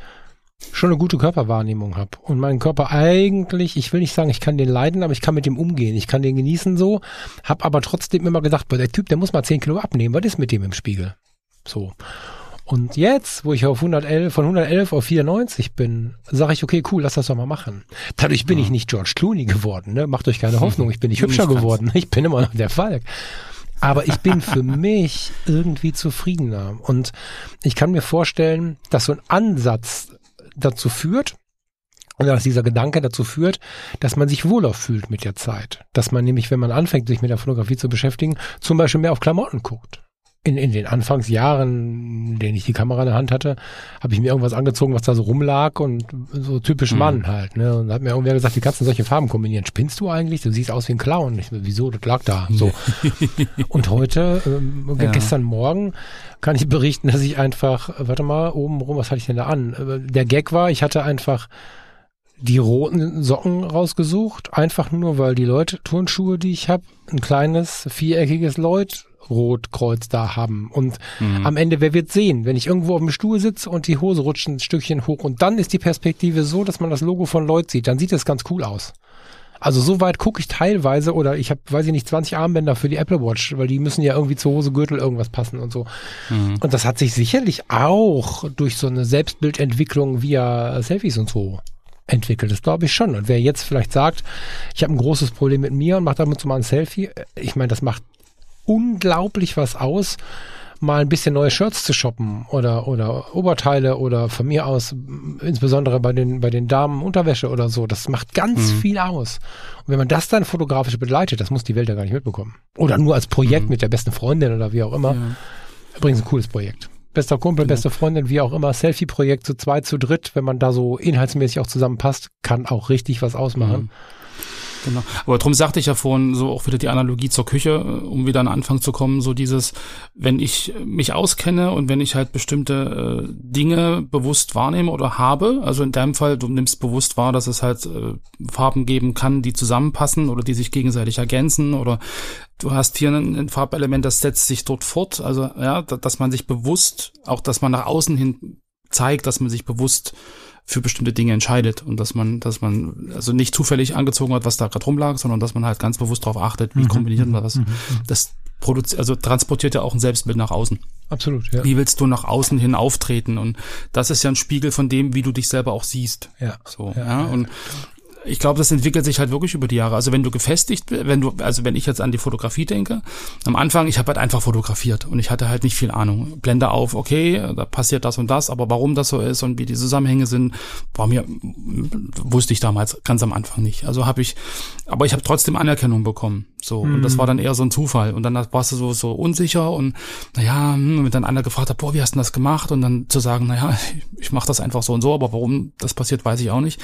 schon eine gute Körperwahrnehmung habe und meinen Körper eigentlich, ich will nicht sagen, ich kann den leiden, aber ich kann mit dem umgehen, ich kann den genießen so, habe aber trotzdem immer gesagt, boah, der Typ, der muss mal 10 Kilo abnehmen, was ist mit dem im Spiegel? So. Und jetzt, wo ich auf 111, von 111 auf 94 bin, sage ich, okay, cool, lass das doch mal machen. Dadurch bin ja. ich nicht George Clooney geworden, ne? Macht euch keine Hoffnung, ich bin nicht hübscher nicht geworden, ich bin immer noch der Falk. Aber ich bin für mich irgendwie zufriedener. Und ich kann mir vorstellen, dass so ein Ansatz dazu führt, und dass dieser Gedanke dazu führt, dass man sich wohler fühlt mit der Zeit. Dass man nämlich, wenn man anfängt, sich mit der Fotografie zu beschäftigen, zum Beispiel mehr auf Klamotten guckt in, in den Anfangsjahren, in denen ich die Kamera in der Hand hatte, habe ich mir irgendwas angezogen, was da so rumlag und so typisch mhm. Mann halt. Ne? Und hat mir irgendwer gesagt, wie kannst du solche Farben kombinieren? Spinnst du eigentlich? Du siehst aus wie ein Clown. Ich, wieso? Das lag da. So. und heute, ähm, ja. gestern Morgen, kann ich berichten, dass ich einfach, warte mal, oben rum, was hatte ich denn da an? Äh, der Gag war, ich hatte einfach die roten Socken rausgesucht, einfach nur, weil die Leute Turnschuhe, die ich habe, ein kleines viereckiges Leut Rotkreuz da haben. Und mhm. am Ende, wer wird sehen, wenn ich irgendwo auf dem Stuhl sitze und die Hose rutscht ein Stückchen hoch und dann ist die Perspektive so, dass man das Logo von Lloyd sieht, dann sieht das ganz cool aus. Also so weit gucke ich teilweise oder ich habe, weiß ich nicht, 20 Armbänder für die Apple Watch, weil die müssen ja irgendwie zur Hose, Gürtel irgendwas passen und so. Mhm. Und das hat sich sicherlich auch durch so eine Selbstbildentwicklung via Selfies und so entwickelt. Das glaube ich schon. Und wer jetzt vielleicht sagt, ich habe ein großes Problem mit mir und macht damit so mal ein Selfie, ich meine, das macht unglaublich was aus, mal ein bisschen neue Shirts zu shoppen oder, oder Oberteile oder von mir aus, insbesondere bei den, bei den Damen Unterwäsche oder so. Das macht ganz mhm. viel aus. Und wenn man das dann fotografisch begleitet, das muss die Welt ja gar nicht mitbekommen. Oder nur als Projekt mhm. mit der besten Freundin oder wie auch immer. Ja. Übrigens ein cooles Projekt. Bester Kumpel, genau. beste Freundin, wie auch immer, Selfie-Projekt zu zweit, zu dritt, wenn man da so inhaltsmäßig auch zusammenpasst, kann auch richtig was ausmachen. Mhm. Genau. Aber darum sagte ich ja vorhin so auch wieder die Analogie zur Küche, um wieder an den Anfang zu kommen, so dieses, wenn ich mich auskenne und wenn ich halt bestimmte äh, Dinge bewusst wahrnehme oder habe, also in deinem Fall, du nimmst bewusst wahr, dass es halt äh, Farben geben kann, die zusammenpassen oder die sich gegenseitig ergänzen oder du hast hier ein, ein Farbelement, das setzt sich dort fort, also ja, dass man sich bewusst, auch dass man nach außen hin zeigt, dass man sich bewusst für bestimmte Dinge entscheidet und dass man, dass man also nicht zufällig angezogen hat, was da gerade rumlag, sondern dass man halt ganz bewusst darauf achtet, wie mhm. kombiniert man das. Mhm. Das produziert, also transportiert ja auch ein Selbstbild nach außen. Absolut, ja. Wie willst du nach außen hin auftreten? Und das ist ja ein Spiegel von dem, wie du dich selber auch siehst. Ja. So, ja. ja. Und ich glaube, das entwickelt sich halt wirklich über die Jahre. Also wenn du gefestigt, wenn du, also wenn ich jetzt an die Fotografie denke, am Anfang, ich habe halt einfach fotografiert und ich hatte halt nicht viel Ahnung. Blende auf, okay, da passiert das und das, aber warum das so ist und wie die Zusammenhänge sind, war mir wusste ich damals ganz am Anfang nicht. Also habe ich, aber ich habe trotzdem Anerkennung bekommen. So mhm. und das war dann eher so ein Zufall und dann warst du so so unsicher und naja, hm, wenn dann einer gefragt hat, boah, wie hast du das gemacht und dann zu sagen, naja, ich, ich mache das einfach so und so, aber warum das passiert, weiß ich auch nicht,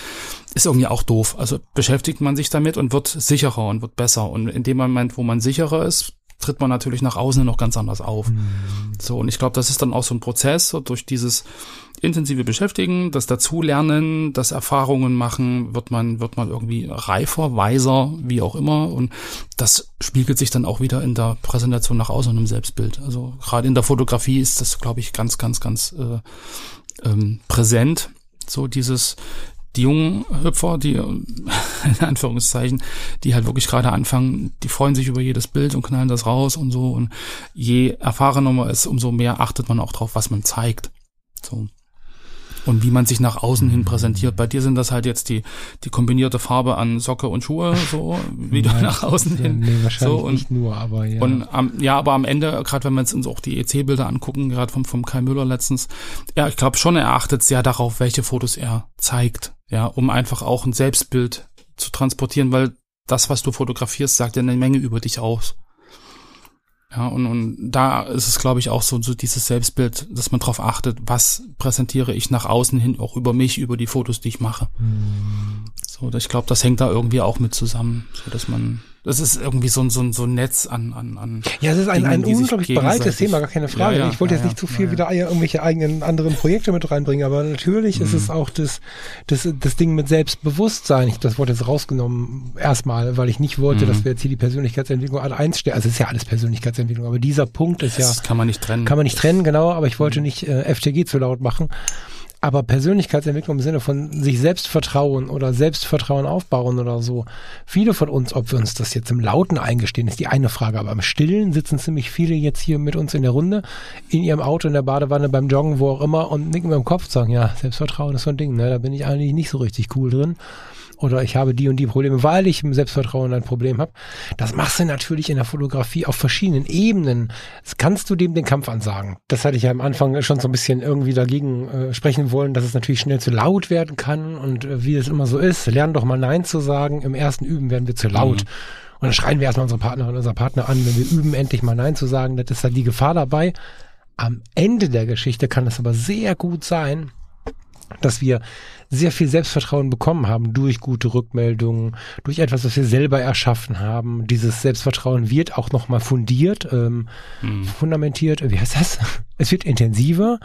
ist irgendwie auch doof. Also beschäftigt man sich damit und wird sicherer und wird besser. Und in dem Moment, wo man sicherer ist, tritt man natürlich nach außen noch ganz anders auf. Mhm. So, und ich glaube, das ist dann auch so ein Prozess, so durch dieses intensive Beschäftigen, das Dazulernen, das Erfahrungen machen, wird man, wird man irgendwie reifer, weiser, wie auch immer. Und das spiegelt sich dann auch wieder in der Präsentation nach außen und im Selbstbild. Also gerade in der Fotografie ist das, glaube ich, ganz, ganz, ganz äh, ähm, präsent. So dieses, die jungen Hüpfer, die in Anführungszeichen, die halt wirklich gerade anfangen, die freuen sich über jedes Bild und knallen das raus und so. Und je erfahrener man ist, umso mehr achtet man auch drauf, was man zeigt. So und wie man sich nach außen hin präsentiert. Bei dir sind das halt jetzt die, die kombinierte Farbe an Socke und Schuhe, so wie du nach außen hin. Nee, wahrscheinlich so, und, nicht nur, aber ja. Und am, ja, aber am Ende, gerade wenn wir uns auch die EC-Bilder angucken, gerade vom, vom Kai Müller letztens, ja, ich glaube schon, er achtet sehr darauf, welche Fotos er zeigt, ja, um einfach auch ein Selbstbild zu transportieren, weil das, was du fotografierst, sagt ja eine Menge über dich aus. Ja, und, und da ist es, glaube ich, auch so, so dieses Selbstbild, dass man darauf achtet, was präsentiere ich nach außen hin auch über mich, über die Fotos, die ich mache. Mhm. So, ich glaube, das hängt da irgendwie auch mit zusammen, so dass man das ist irgendwie so ein, so ein, so ein Netz an, an, an. Ja, es ist ein, Dingen, ein unglaublich breites Thema, gar keine Frage. Ja, ja, ich wollte ja, jetzt nicht zu viel wieder irgendwelche eigenen anderen Projekte mit reinbringen, aber natürlich mhm. ist es auch das, das, das Ding mit Selbstbewusstsein. Ich das Wort jetzt rausgenommen, erstmal, weil ich nicht wollte, mhm. dass wir jetzt hier die Persönlichkeitsentwicklung alle eins stellen. Also es ist ja alles Persönlichkeitsentwicklung, aber dieser Punkt ist das ja. Das kann man nicht trennen. Kann man nicht trennen, genau, aber ich wollte mhm. nicht äh, FTG zu laut machen. Aber Persönlichkeitsentwicklung im Sinne von sich selbst vertrauen oder Selbstvertrauen aufbauen oder so. Viele von uns, ob wir uns das jetzt im Lauten eingestehen, ist die eine Frage. Aber im Stillen sitzen ziemlich viele jetzt hier mit uns in der Runde, in ihrem Auto, in der Badewanne, beim Joggen, wo auch immer und nicken mit dem Kopf sagen, ja, Selbstvertrauen ist so ein Ding, ne? Da bin ich eigentlich nicht so richtig cool drin oder ich habe die und die Probleme, weil ich im Selbstvertrauen ein Problem habe. Das machst du natürlich in der Fotografie auf verschiedenen Ebenen. Das kannst du dem den Kampf ansagen. Das hatte ich ja am Anfang schon so ein bisschen irgendwie dagegen äh, sprechen wollen, dass es natürlich schnell zu laut werden kann und äh, wie es immer so ist. Lern doch mal Nein zu sagen. Im ersten Üben werden wir zu laut. Mhm. Und dann schreien wir erstmal unsere Partnerin, unser Partner an, wenn wir üben, endlich mal Nein zu sagen. Das ist halt die Gefahr dabei. Am Ende der Geschichte kann es aber sehr gut sein, dass wir sehr viel Selbstvertrauen bekommen haben durch gute Rückmeldungen, durch etwas, was wir selber erschaffen haben. Dieses Selbstvertrauen wird auch nochmal fundiert, ähm, hm. fundamentiert, wie heißt das? Es wird intensiver,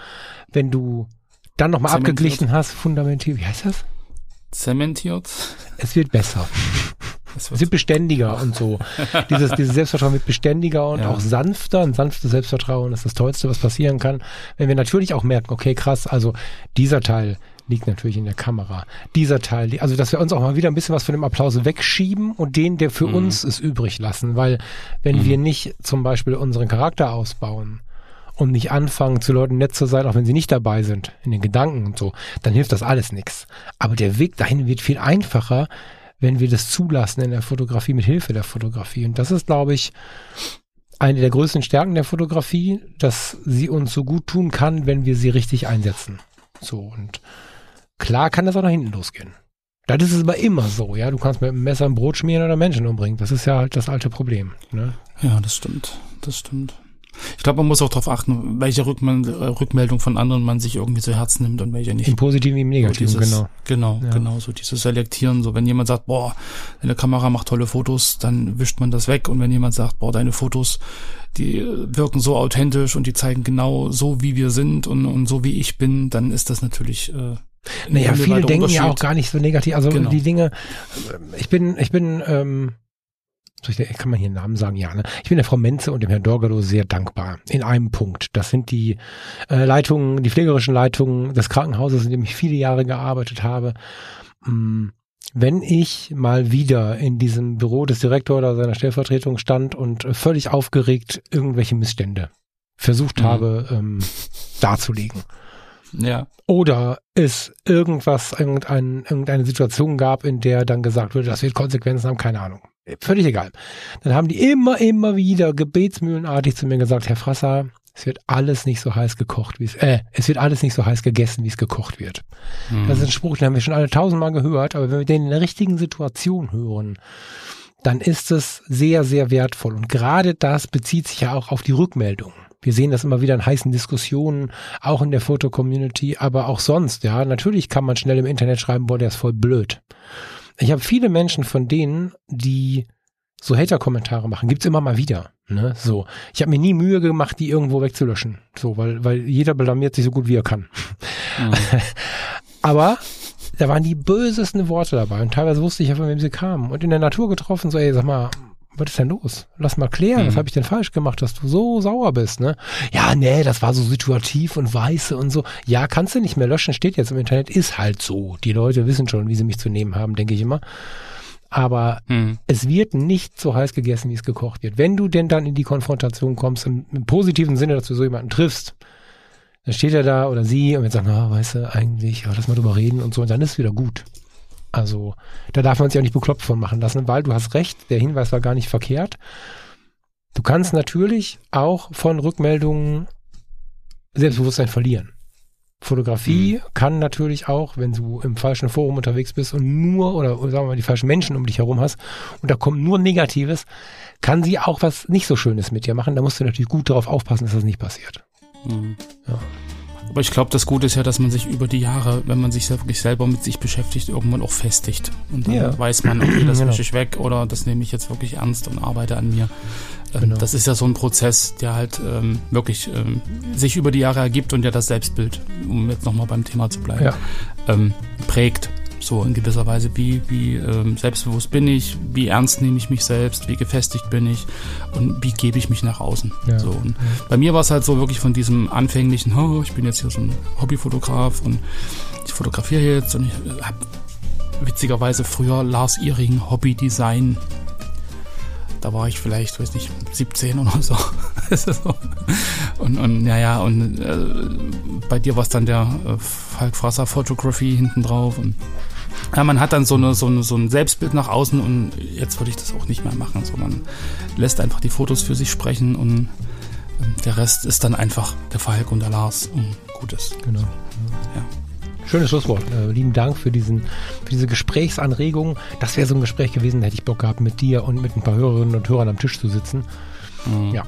wenn du dann nochmal abgeglichen hast, fundamentiert, wie heißt das? Zementiert? Es wird besser. Wird beständiger und so. dieses, dieses Selbstvertrauen wird beständiger und ja. auch sanfter. Ein sanftes Selbstvertrauen ist das Tollste, was passieren kann. Wenn wir natürlich auch merken, okay, krass, also dieser Teil, liegt natürlich in der Kamera. Dieser Teil, also dass wir uns auch mal wieder ein bisschen was von dem Applaus wegschieben und den, der für mhm. uns ist, übrig lassen. Weil wenn mhm. wir nicht zum Beispiel unseren Charakter ausbauen und nicht anfangen, zu Leuten nett zu sein, auch wenn sie nicht dabei sind, in den Gedanken und so, dann hilft das alles nichts. Aber der Weg dahin wird viel einfacher, wenn wir das zulassen in der Fotografie mit Hilfe der Fotografie. Und das ist, glaube ich, eine der größten Stärken der Fotografie, dass sie uns so gut tun kann, wenn wir sie richtig einsetzen. So und Klar kann das auch nach hinten losgehen. Das ist es aber immer so, ja. Du kannst mit einem Messer ein Brot schmieren oder Menschen umbringen. Das ist ja halt das alte Problem. Ne? Ja, das stimmt. Das stimmt. Ich glaube, man muss auch darauf achten, welche Rückmel Rückmeldung von anderen man sich irgendwie zu Herzen nimmt und welche nicht. Im Positiven, im Negativen, so dieses, genau. Genau, ja. genau, so dieses Selektieren. So, wenn jemand sagt, boah, deine Kamera macht tolle Fotos, dann wischt man das weg. Und wenn jemand sagt, boah, deine Fotos, die wirken so authentisch und die zeigen genau so, wie wir sind und, und so, wie ich bin, dann ist das natürlich äh, naja, viele denken ja auch gar nicht so negativ. Also genau. die Dinge, ich bin, ich bin, ähm, kann man hier einen Namen sagen? Ja, ne? Ich bin der Frau Menze und dem Herrn Dorgalo sehr dankbar. In einem Punkt. Das sind die äh, Leitungen, die pflegerischen Leitungen des Krankenhauses, in dem ich viele Jahre gearbeitet habe. Mm, wenn ich mal wieder in diesem Büro des Direktors oder seiner Stellvertretung stand und völlig aufgeregt irgendwelche Missstände versucht mhm. habe ähm, darzulegen ja. Oder es irgendwas, irgendein, irgendeine Situation gab, in der dann gesagt wurde, das wird Konsequenzen haben, keine Ahnung. Völlig egal. Dann haben die immer, immer wieder gebetsmühlenartig zu mir gesagt, Herr Frasser, es wird alles nicht so heiß gekocht, wie es, äh, es wird alles nicht so heiß gegessen, wie es gekocht wird. Hm. Das ist ein Spruch, den haben wir schon alle tausendmal gehört, aber wenn wir den in der richtigen Situation hören, dann ist es sehr, sehr wertvoll. Und gerade das bezieht sich ja auch auf die Rückmeldung. Wir sehen das immer wieder in heißen Diskussionen, auch in der Foto-Community, aber auch sonst, ja. Natürlich kann man schnell im Internet schreiben, boah, der ist voll blöd. Ich habe viele Menschen von denen, die so Hater-Kommentare machen, gibt's immer mal wieder. Ne? So, ich habe mir nie Mühe gemacht, die irgendwo wegzulöschen. So, weil, weil jeder blamiert sich so gut wie er kann. Mhm. Aber da waren die bösesten Worte dabei und teilweise wusste ich ja, von wem sie kamen. Und in der Natur getroffen, so, ey, sag mal, was ist denn los? Lass mal klären, mhm. was habe ich denn falsch gemacht, dass du so sauer bist, ne? Ja, nee, das war so situativ und weiße und so. Ja, kannst du nicht mehr löschen, steht jetzt im Internet, ist halt so. Die Leute wissen schon, wie sie mich zu nehmen haben, denke ich immer. Aber mhm. es wird nicht so heiß gegessen, wie es gekocht wird. Wenn du denn dann in die Konfrontation kommst, im, im positiven Sinne, dass du so jemanden triffst, dann steht er da oder sie und jetzt sagt, na, weißt du, eigentlich, ja, lass mal drüber reden und so, und dann ist es wieder gut. Also da darf man sich auch nicht bekloppt von machen lassen, weil du hast recht, der Hinweis war gar nicht verkehrt. Du kannst natürlich auch von Rückmeldungen Selbstbewusstsein verlieren. Fotografie mhm. kann natürlich auch, wenn du im falschen Forum unterwegs bist und nur, oder sagen wir mal, die falschen Menschen um dich herum hast und da kommt nur Negatives, kann sie auch was nicht so Schönes mit dir machen. Da musst du natürlich gut darauf aufpassen, dass das nicht passiert. Mhm. Ja. Aber ich glaube, das Gute ist ja, dass man sich über die Jahre, wenn man sich wirklich selber mit sich beschäftigt, irgendwann auch festigt. Und dann ja. weiß man, okay, das genau. wische ich weg oder das nehme ich jetzt wirklich ernst und arbeite an mir. Ähm, genau. Das ist ja so ein Prozess, der halt ähm, wirklich ähm, sich über die Jahre ergibt und ja das Selbstbild, um jetzt nochmal beim Thema zu bleiben, ja. ähm, prägt. So in gewisser Weise, wie, wie ähm, selbstbewusst bin ich, wie ernst nehme ich mich selbst, wie gefestigt bin ich und wie gebe ich mich nach außen. Ja. So, und. Bei mir war es halt so wirklich von diesem anfänglichen, oh, ich bin jetzt hier so ein Hobbyfotograf und ich fotografiere jetzt und ich habe witzigerweise früher Lars Ihring Hobby Design da war ich vielleicht, weiß nicht, 17 oder so. und, und naja, und äh, bei dir war es dann der äh, Falk Frasser Photography hinten drauf. Und ja, man hat dann so, eine, so, eine, so ein Selbstbild nach außen und jetzt würde ich das auch nicht mehr machen. So, man lässt einfach die Fotos für sich sprechen und äh, der Rest ist dann einfach der Falk und der Lars und Gutes. Genau. Ja. Schönes Schlusswort. Äh, lieben Dank für, diesen, für diese Gesprächsanregung. Das wäre so ein Gespräch gewesen, da hätte ich Bock gehabt, mit dir und mit ein paar Hörerinnen und Hörern am Tisch zu sitzen. Mhm. Ja.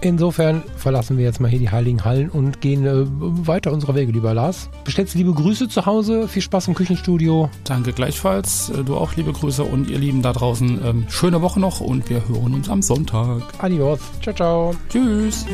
Insofern verlassen wir jetzt mal hier die Heiligen Hallen und gehen äh, weiter unserer Wege, lieber Lars. Bestellst liebe Grüße zu Hause, viel Spaß im Küchenstudio. Danke gleichfalls, äh, du auch liebe Grüße und ihr Lieben da draußen, ähm, schöne Woche noch und wir hören uns am Sonntag. Adios, ciao, ciao. Tschüss.